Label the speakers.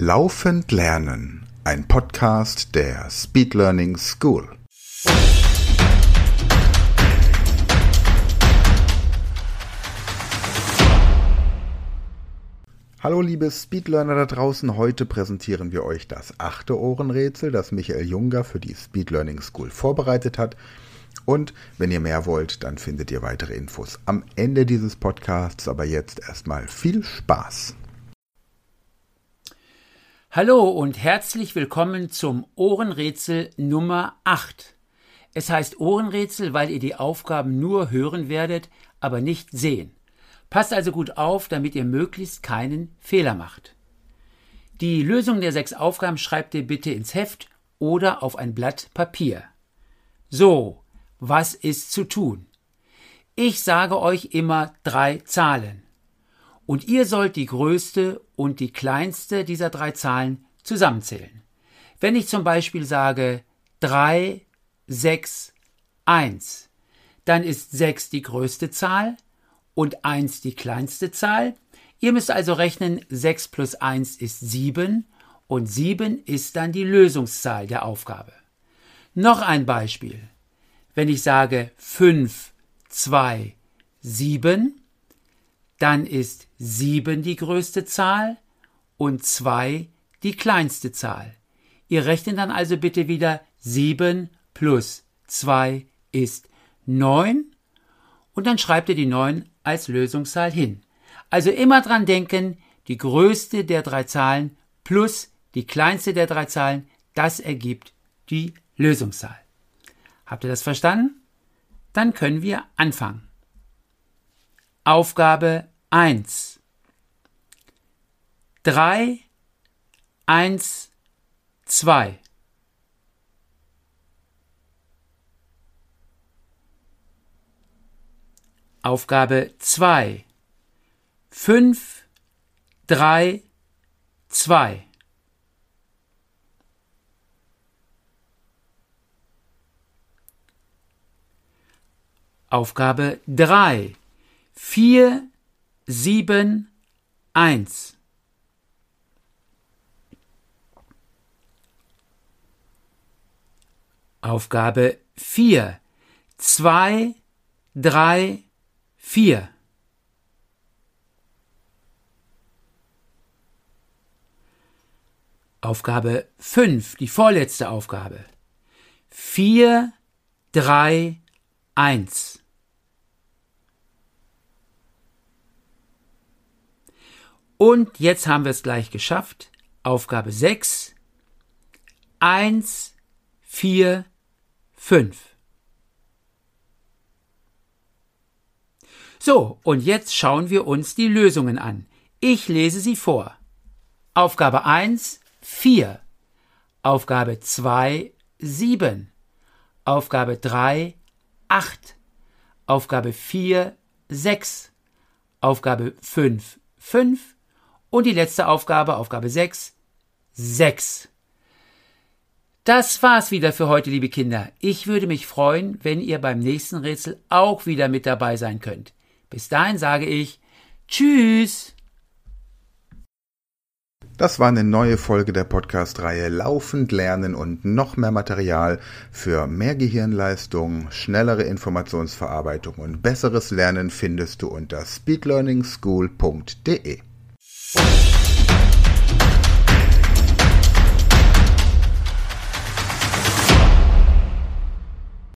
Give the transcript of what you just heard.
Speaker 1: Laufend Lernen, ein Podcast der Speed Learning School. Hallo liebe Speedlearner da draußen, heute präsentieren wir euch das achte Ohrenrätsel, das Michael Junger für die Speed Learning School vorbereitet hat. Und wenn ihr mehr wollt, dann findet ihr weitere Infos am Ende dieses Podcasts. Aber jetzt erstmal viel Spaß.
Speaker 2: Hallo und herzlich willkommen zum Ohrenrätsel Nummer 8. Es heißt Ohrenrätsel, weil ihr die Aufgaben nur hören werdet, aber nicht sehen. Passt also gut auf, damit ihr möglichst keinen Fehler macht. Die Lösung der sechs Aufgaben schreibt ihr bitte ins Heft oder auf ein Blatt Papier. So, was ist zu tun? Ich sage euch immer drei Zahlen und ihr sollt die größte und die kleinste dieser drei Zahlen zusammenzählen. Wenn ich zum Beispiel sage 3, 6, 1, dann ist 6 die größte Zahl und 1 die kleinste Zahl. Ihr müsst also rechnen, 6 plus 1 ist 7 und 7 ist dann die Lösungszahl der Aufgabe. Noch ein Beispiel. Wenn ich sage 5, 2, 7, dann ist 7 die größte Zahl und 2 die kleinste Zahl. Ihr rechnet dann also bitte wieder 7 plus 2 ist 9 und dann schreibt ihr die 9 als Lösungszahl hin. Also immer dran denken, die größte der drei Zahlen plus die kleinste der drei Zahlen, das ergibt die Lösungszahl. Habt ihr das verstanden? Dann können wir anfangen. Aufgabe 1. 3, 1, 2. Aufgabe 2. 5, 3, 2. Aufgabe 3. 4, 7, 1. Aufgabe 4. 2, 3, 4. Aufgabe 5, die vorletzte Aufgabe. 4, 3, 1. Und jetzt haben wir es gleich geschafft. Aufgabe 6. 1, 4, 5. So, und jetzt schauen wir uns die Lösungen an. Ich lese sie vor. Aufgabe 1, 4. Aufgabe 2, 7. Aufgabe 3, 8. Aufgabe 4, 6. Aufgabe 5, 5. Und die letzte Aufgabe, Aufgabe 6, 6. Das war's wieder für heute, liebe Kinder. Ich würde mich freuen, wenn ihr beim nächsten Rätsel auch wieder mit dabei sein könnt. Bis dahin sage ich Tschüss.
Speaker 1: Das war eine neue Folge der Podcast-Reihe Laufend lernen und noch mehr Material für mehr Gehirnleistung, schnellere Informationsverarbeitung und besseres Lernen findest du unter speedlearningschool.de.